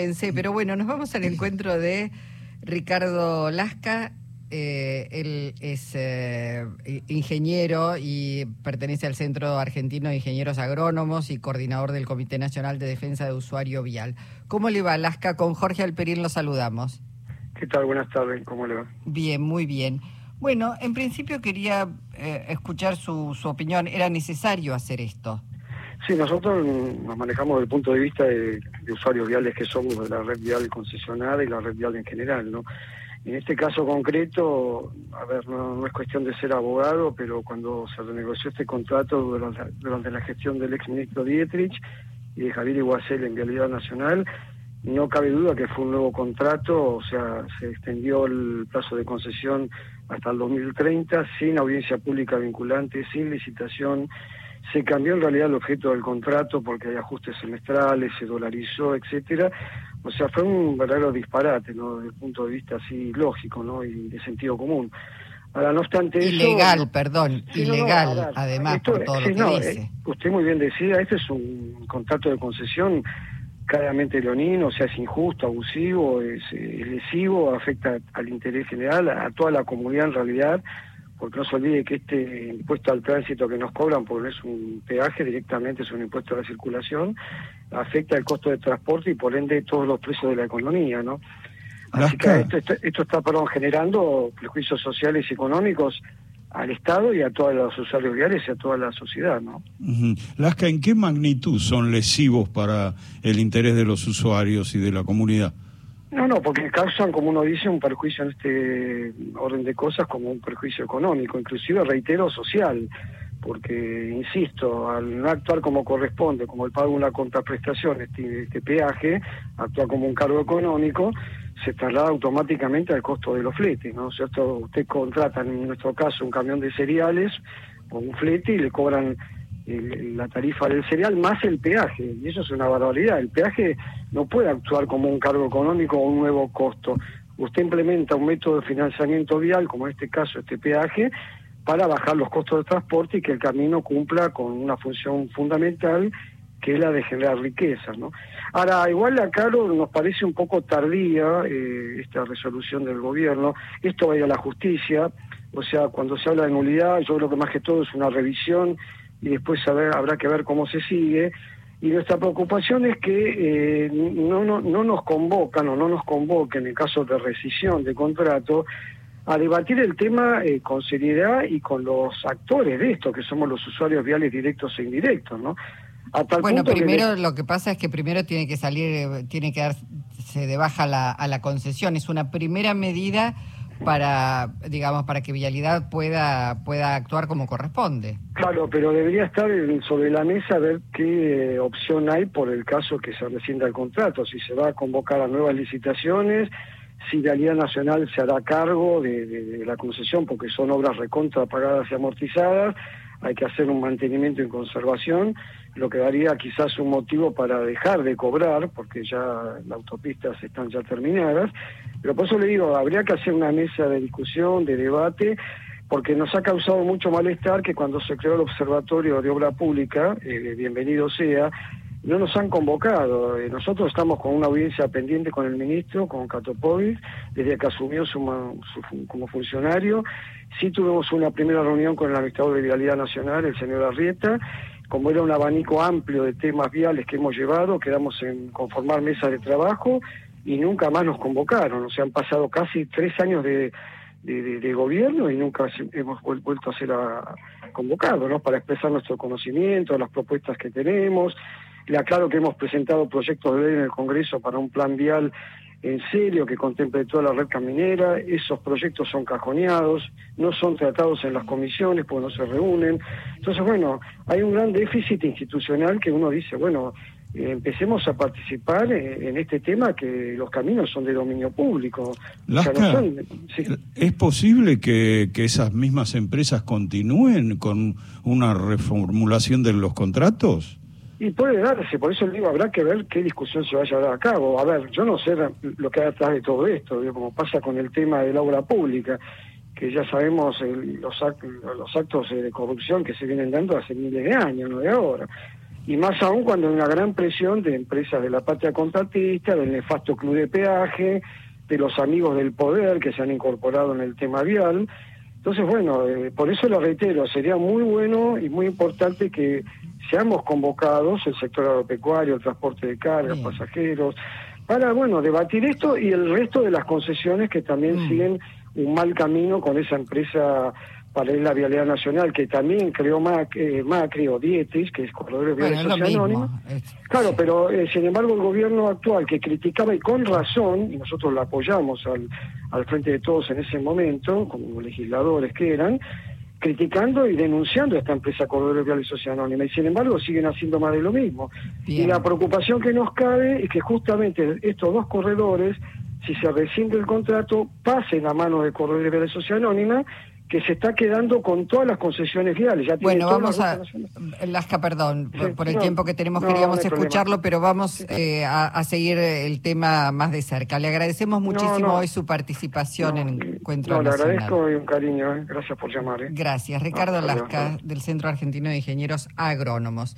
Pensé, pero bueno, nos vamos al encuentro de Ricardo Lasca. Eh, él es eh, ingeniero y pertenece al Centro Argentino de Ingenieros Agrónomos y coordinador del Comité Nacional de Defensa de Usuario Vial. ¿Cómo le va, Lasca? Con Jorge Alperín lo saludamos. ¿Qué tal? Buenas tardes, ¿cómo le va? Bien, muy bien. Bueno, en principio quería eh, escuchar su, su opinión. ¿Era necesario hacer esto? Sí, nosotros nos manejamos desde el punto de vista de, usuarios viales que somos de la red vial concesionada y la red vial en general, ¿no? En este caso concreto, a ver, no, es cuestión de ser abogado, pero cuando se renegoció este contrato durante, la gestión del ex ministro Dietrich y de Javier Iguacel en Vialidad Nacional, no cabe duda que fue un nuevo contrato, o sea, se extendió el plazo de concesión hasta el 2030 sin audiencia pública vinculante, sin licitación, se cambió en realidad el objeto del contrato porque hay ajustes semestrales, se dolarizó, etcétera. O sea, fue un verdadero disparate, ¿no? Desde el punto de vista así lógico, ¿no? Y de sentido común. Ahora, no obstante ilegal, perdón, ilegal, además, por todo lo que dice. Eh, usted muy bien decía, este es un contrato de concesión claramente leonino, o sea, es injusto, abusivo, es, es lesivo, afecta al interés general, a toda la comunidad en realidad, porque no se olvide que este impuesto al tránsito que nos cobran, porque no es un peaje, directamente es un impuesto a la circulación, afecta el costo de transporte y por ende todos los precios de la economía, ¿no? Así que esto, está perdón, generando prejuicios sociales y económicos al Estado y a todos los usuarios viales y a toda la sociedad, ¿no? Lasca, ¿en qué magnitud son lesivos para el interés de los usuarios y de la comunidad? No, no, porque causan, como uno dice, un perjuicio en este orden de cosas como un perjuicio económico, inclusive, reitero, social, porque, insisto, al no actuar como corresponde, como el pago de una contraprestación, este, este peaje, actúa como un cargo económico, se traslada automáticamente al costo de los fletes, ¿no? O sea, usted contrata, en nuestro caso, un camión de cereales o un flete y le cobran la tarifa del cereal más el peaje, y eso es una barbaridad. El peaje no puede actuar como un cargo económico o un nuevo costo. Usted implementa un método de financiamiento vial, como en este caso este peaje, para bajar los costos de transporte y que el camino cumpla con una función fundamental que es la de generar riqueza. ¿no? Ahora, igual a Caro nos parece un poco tardía eh, esta resolución del gobierno. Esto va a ir a la justicia, o sea, cuando se habla de nulidad, yo creo que más que todo es una revisión y después habrá que ver cómo se sigue. Y nuestra preocupación es que eh, no, no, no nos convocan o no nos convoquen en caso de rescisión de contrato a debatir el tema eh, con seriedad y con los actores de esto, que somos los usuarios viales directos e indirectos, ¿no? bueno, primero lo que pasa es que primero tiene que salir, eh, tiene que darse de baja la, a la concesión. Es una primera medida para, digamos, para que Vialidad pueda, pueda actuar como corresponde. Claro, pero debería estar sobre la mesa ver qué eh, opción hay por el caso que se rescinda el contrato, si se va a convocar a nuevas licitaciones, si Vialidad Nacional se hará cargo de, la concesión, porque son obras recontra pagadas y amortizadas, hay que hacer un mantenimiento y conservación, lo que daría quizás un motivo para dejar de cobrar, porque ya las autopistas están ya terminadas, pero por eso le digo, habría que hacer una mesa de discusión, de debate, porque nos ha causado mucho malestar que cuando se creó el Observatorio de Obra Pública, eh, bienvenido sea, no nos han convocado. Eh, nosotros estamos con una audiencia pendiente con el ministro, con Catopovic, desde que asumió su, como funcionario. Sí tuvimos una primera reunión con el administrador de Vialidad Nacional, el señor Arrieta. Como era un abanico amplio de temas viales que hemos llevado, quedamos en conformar mesas de trabajo y nunca más nos convocaron. O sea, han pasado casi tres años de, de, gobierno y nunca hemos vuelto a ser convocados, ¿no? Para expresar nuestro conocimiento, las propuestas que tenemos. Le aclaro que hemos presentado proyectos de ley en el Congreso para un plan vial en serio que contemple toda la red caminera. Esos proyectos son cajoneados, no son tratados en las comisiones porque no se reúnen. Entonces, bueno, hay un gran déficit institucional que uno dice, bueno, eh, empecemos a participar en, este tema que los caminos son de dominio público. ¿Es posible que, que esas mismas empresas continúen con una reformulación de los contratos? Y puede darse, por eso digo, habrá que ver qué discusión se vaya a dar a cabo. A ver, yo no sé lo que hay atrás de todo esto, como pasa con el tema de la obra pública, que ya sabemos los, los actos de corrupción que se vienen dando hace miles de años, no de ahora. y más aún cuando hay una gran presión de empresas de la patria contratista, del nefasto club de peaje, de los amigos del poder que se han incorporado en el tema vial. Entonces, bueno, eh, por eso lo reitero, sería muy bueno y muy importante que seamos convocados, el sector agropecuario, el transporte de cargas, pasajeros, para, bueno, debatir esto y el resto de las concesiones que también mm. siguen un mal camino con esa empresa para la Vialidad Nacional, que también creó eh, Macri o Dietis, que es Corredores Viales bueno, Claro, pero eh, sin embargo el gobierno actual que criticaba y con razón, y nosotros lo apoyamos al, al frente de todos en ese momento, como legisladores que eran, criticando y denunciando a esta empresa Corredores Viales Sociedad Anónima, y sin embargo siguen haciendo más de lo mismo. Y la preocupación que nos cabe es que justamente estos dos corredores, si se rescinde el contrato, pasen a manos de Corredores Viales Sociedad Anónima que se está quedando con todas las concesiones viales. Ya bueno, vamos a... Lasca, perdón, por, el tiempo que tenemos queríamos escucharlo, pero vamos eh, a, seguir el tema más de cerca. Le agradecemos muchísimo hoy su participación en Encuentro No, le agradezco y un cariño. Eh. Gracias por llamar. Eh. Gracias. Ricardo Lasca, del Centro Argentino de Ingenieros Agrónomos.